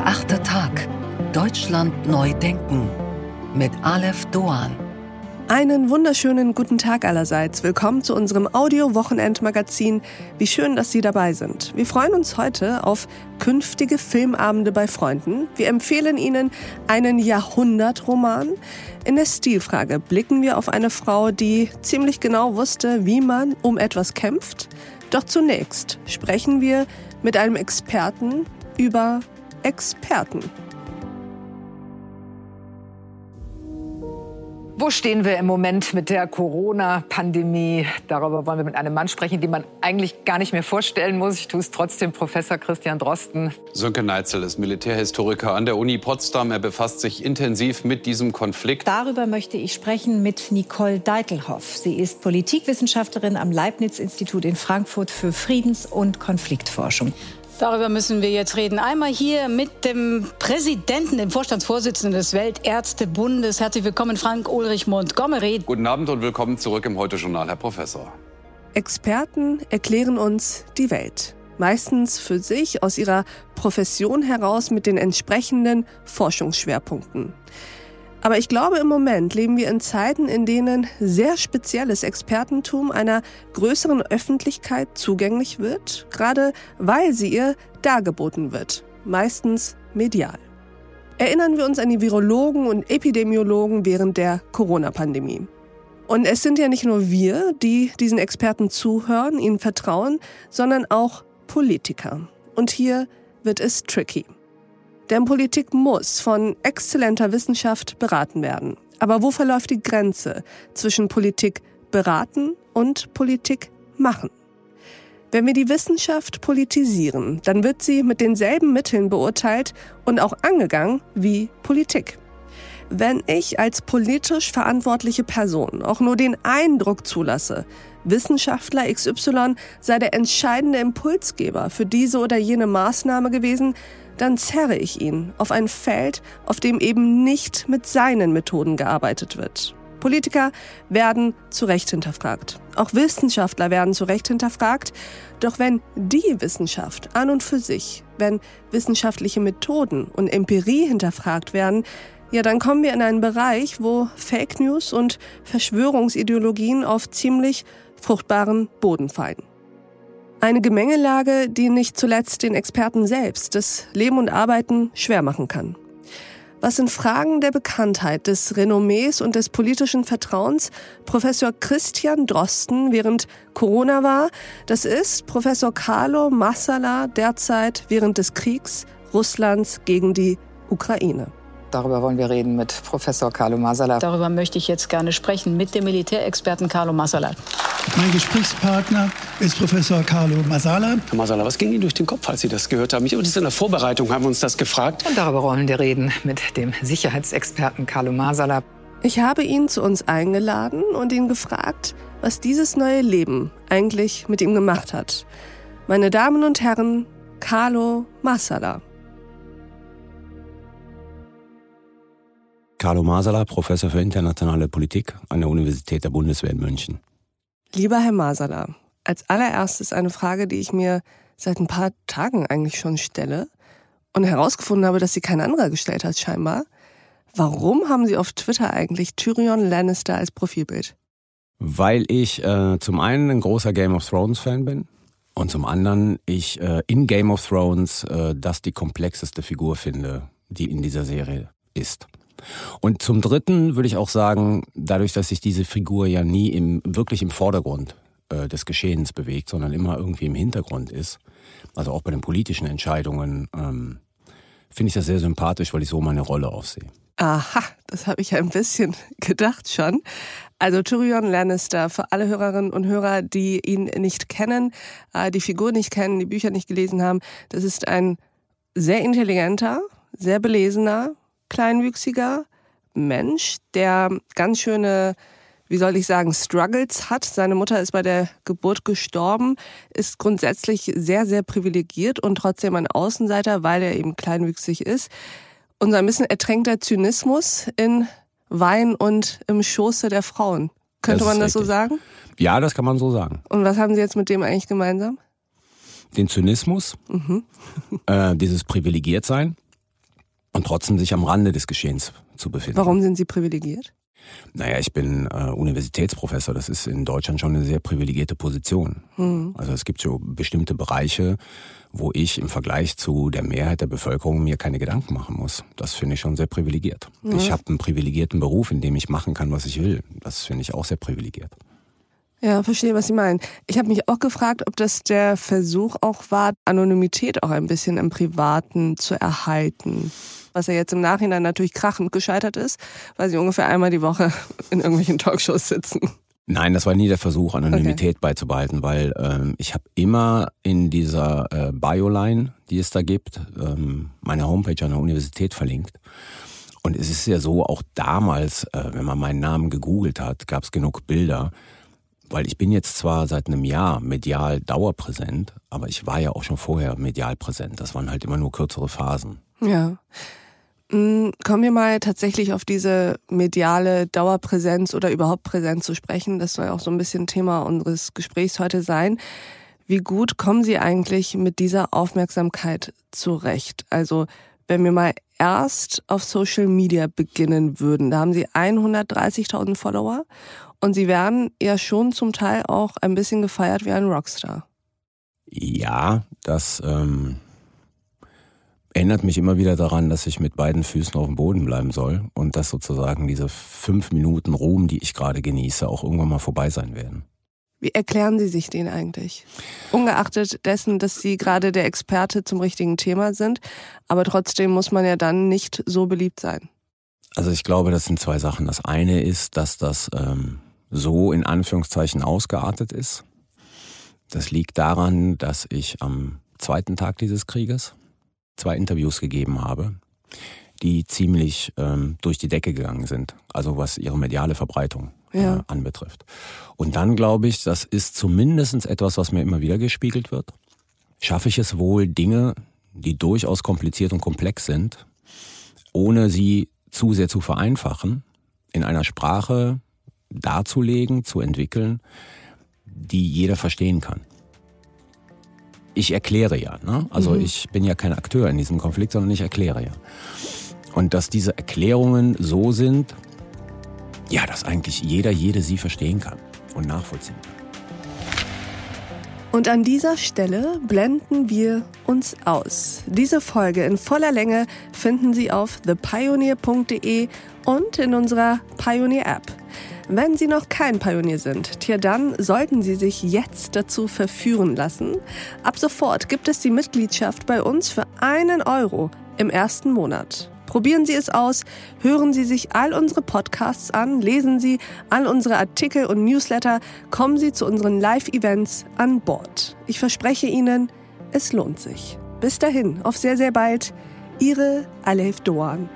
Der achte Tag. Deutschland neu denken. Mit Aleph Doan. Einen wunderschönen guten Tag allerseits. Willkommen zu unserem Audio-Wochenend-Magazin. Wie schön, dass Sie dabei sind. Wir freuen uns heute auf künftige Filmabende bei Freunden. Wir empfehlen Ihnen einen Jahrhundertroman. In der Stilfrage blicken wir auf eine Frau, die ziemlich genau wusste, wie man um etwas kämpft. Doch zunächst sprechen wir mit einem Experten über Experten. Wo stehen wir im Moment mit der Corona-Pandemie? Darüber wollen wir mit einem Mann sprechen, den man eigentlich gar nicht mehr vorstellen muss. Ich tue es trotzdem, Professor Christian Drosten. Sönke Neitzel ist Militärhistoriker an der Uni Potsdam. Er befasst sich intensiv mit diesem Konflikt. Darüber möchte ich sprechen mit Nicole Deitelhoff. Sie ist Politikwissenschaftlerin am Leibniz-Institut in Frankfurt für Friedens- und Konfliktforschung. Darüber müssen wir jetzt reden. Einmal hier mit dem Präsidenten, dem Vorstandsvorsitzenden des Weltärztebundes. Herzlich willkommen, Frank Ulrich Montgomery. Guten Abend und willkommen zurück im Heute-Journal, Herr Professor. Experten erklären uns die Welt. Meistens für sich aus ihrer Profession heraus mit den entsprechenden Forschungsschwerpunkten. Aber ich glaube, im Moment leben wir in Zeiten, in denen sehr spezielles Expertentum einer größeren Öffentlichkeit zugänglich wird, gerade weil sie ihr dargeboten wird, meistens medial. Erinnern wir uns an die Virologen und Epidemiologen während der Corona-Pandemie. Und es sind ja nicht nur wir, die diesen Experten zuhören, ihnen vertrauen, sondern auch Politiker. Und hier wird es tricky. Denn Politik muss von exzellenter Wissenschaft beraten werden. Aber wo verläuft die Grenze zwischen Politik beraten und Politik machen? Wenn wir die Wissenschaft politisieren, dann wird sie mit denselben Mitteln beurteilt und auch angegangen wie Politik. Wenn ich als politisch verantwortliche Person auch nur den Eindruck zulasse, Wissenschaftler XY sei der entscheidende Impulsgeber für diese oder jene Maßnahme gewesen, dann zerre ich ihn auf ein Feld, auf dem eben nicht mit seinen Methoden gearbeitet wird. Politiker werden zu Recht hinterfragt. Auch Wissenschaftler werden zu Recht hinterfragt. Doch wenn die Wissenschaft an und für sich, wenn wissenschaftliche Methoden und Empirie hinterfragt werden, ja, dann kommen wir in einen Bereich, wo Fake News und Verschwörungsideologien auf ziemlich fruchtbaren Boden fallen. Eine Gemengelage, die nicht zuletzt den Experten selbst das Leben und Arbeiten schwer machen kann. Was in Fragen der Bekanntheit, des Renommees und des politischen Vertrauens Professor Christian Drosten während Corona war, das ist Professor Carlo Massala derzeit während des Kriegs Russlands gegen die Ukraine. Darüber wollen wir reden mit Professor Carlo Masala. Darüber möchte ich jetzt gerne sprechen mit dem Militärexperten Carlo Masala. Mein Gesprächspartner ist Professor Carlo Masala. Herr Masala, was ging Ihnen durch den Kopf, als Sie das gehört haben? Ich habe das in der Vorbereitung haben wir uns das gefragt. Und darüber wollen wir reden mit dem Sicherheitsexperten Carlo Masala. Ich habe ihn zu uns eingeladen und ihn gefragt, was dieses neue Leben eigentlich mit ihm gemacht hat. Meine Damen und Herren, Carlo Masala. Carlo Masala, Professor für internationale Politik an der Universität der Bundeswehr in München. Lieber Herr Masala, als allererstes eine Frage, die ich mir seit ein paar Tagen eigentlich schon stelle und herausgefunden habe, dass sie kein anderer gestellt hat scheinbar. Warum haben Sie auf Twitter eigentlich Tyrion Lannister als Profilbild? Weil ich äh, zum einen ein großer Game of Thrones Fan bin und zum anderen ich äh, in Game of Thrones äh, das die komplexeste Figur finde, die in dieser Serie ist. Und zum Dritten würde ich auch sagen, dadurch, dass sich diese Figur ja nie im, wirklich im Vordergrund äh, des Geschehens bewegt, sondern immer irgendwie im Hintergrund ist, also auch bei den politischen Entscheidungen, ähm, finde ich das sehr sympathisch, weil ich so meine Rolle aufsehe. Aha, das habe ich ja ein bisschen gedacht schon. Also Tyrion Lannister, für alle Hörerinnen und Hörer, die ihn nicht kennen, äh, die Figur nicht kennen, die Bücher nicht gelesen haben, das ist ein sehr intelligenter, sehr belesener, kleinwüchsiger Mensch, der ganz schöne, wie soll ich sagen, Struggles hat. Seine Mutter ist bei der Geburt gestorben, ist grundsätzlich sehr, sehr privilegiert und trotzdem ein Außenseiter, weil er eben kleinwüchsig ist. Und so ein bisschen ertränkter Zynismus in Wein und im Schoße der Frauen. Könnte das man das richtig. so sagen? Ja, das kann man so sagen. Und was haben Sie jetzt mit dem eigentlich gemeinsam? Den Zynismus, mhm. äh, dieses Privilegiertsein und trotzdem sich am Rande des Geschehens zu befinden. Warum sind Sie privilegiert? Naja, ich bin äh, Universitätsprofessor. Das ist in Deutschland schon eine sehr privilegierte Position. Hm. Also es gibt so bestimmte Bereiche, wo ich im Vergleich zu der Mehrheit der Bevölkerung mir keine Gedanken machen muss. Das finde ich schon sehr privilegiert. Ja. Ich habe einen privilegierten Beruf, in dem ich machen kann, was ich will. Das finde ich auch sehr privilegiert. Ja, verstehe, was Sie meinen. Ich habe mich auch gefragt, ob das der Versuch auch war, Anonymität auch ein bisschen im Privaten zu erhalten. Was ja jetzt im Nachhinein natürlich krachend gescheitert ist, weil Sie ungefähr einmal die Woche in irgendwelchen Talkshows sitzen. Nein, das war nie der Versuch, Anonymität okay. beizubehalten, weil ähm, ich habe immer in dieser äh, Bio-Line, die es da gibt, ähm, meine Homepage an der Universität verlinkt. Und es ist ja so, auch damals, äh, wenn man meinen Namen gegoogelt hat, gab es genug Bilder, weil ich bin jetzt zwar seit einem Jahr medial dauerpräsent, aber ich war ja auch schon vorher medial präsent. Das waren halt immer nur kürzere Phasen. Ja. Kommen wir mal tatsächlich auf diese mediale Dauerpräsenz oder überhaupt Präsenz zu sprechen. Das soll auch so ein bisschen Thema unseres Gesprächs heute sein. Wie gut kommen Sie eigentlich mit dieser Aufmerksamkeit zurecht? Also, wenn wir mal erst auf Social Media beginnen würden, da haben Sie 130.000 Follower und sie werden ja schon zum Teil auch ein bisschen gefeiert wie ein Rockstar. Ja, das ähm, erinnert mich immer wieder daran, dass ich mit beiden Füßen auf dem Boden bleiben soll und dass sozusagen diese fünf Minuten Ruhm, die ich gerade genieße, auch irgendwann mal vorbei sein werden. Wie erklären Sie sich den eigentlich? Ungeachtet dessen, dass Sie gerade der Experte zum richtigen Thema sind, aber trotzdem muss man ja dann nicht so beliebt sein. Also ich glaube, das sind zwei Sachen. Das eine ist, dass das ähm, so in Anführungszeichen ausgeartet ist. Das liegt daran, dass ich am zweiten Tag dieses Krieges zwei Interviews gegeben habe, die ziemlich ähm, durch die Decke gegangen sind, also was ihre mediale Verbreitung äh, ja. anbetrifft. Und dann glaube ich, das ist zumindest etwas, was mir immer wieder gespiegelt wird. Schaffe ich es wohl, Dinge, die durchaus kompliziert und komplex sind, ohne sie zu sehr zu vereinfachen, in einer Sprache darzulegen, zu entwickeln, die jeder verstehen kann. Ich erkläre ja, ne? also mhm. ich bin ja kein Akteur in diesem Konflikt, sondern ich erkläre ja. Und dass diese Erklärungen so sind, ja, dass eigentlich jeder, jede sie verstehen kann und nachvollziehen kann. Und an dieser Stelle blenden wir uns aus. Diese Folge in voller Länge finden Sie auf thepioneer.de und in unserer Pioneer App. Wenn Sie noch kein Pionier sind, tja dann sollten Sie sich jetzt dazu verführen lassen. Ab sofort gibt es die Mitgliedschaft bei uns für einen Euro im ersten Monat. Probieren Sie es aus, hören Sie sich all unsere Podcasts an, lesen Sie all unsere Artikel und Newsletter, kommen Sie zu unseren Live-Events an Bord. Ich verspreche Ihnen, es lohnt sich. Bis dahin, auf sehr, sehr bald. Ihre Alef Doan.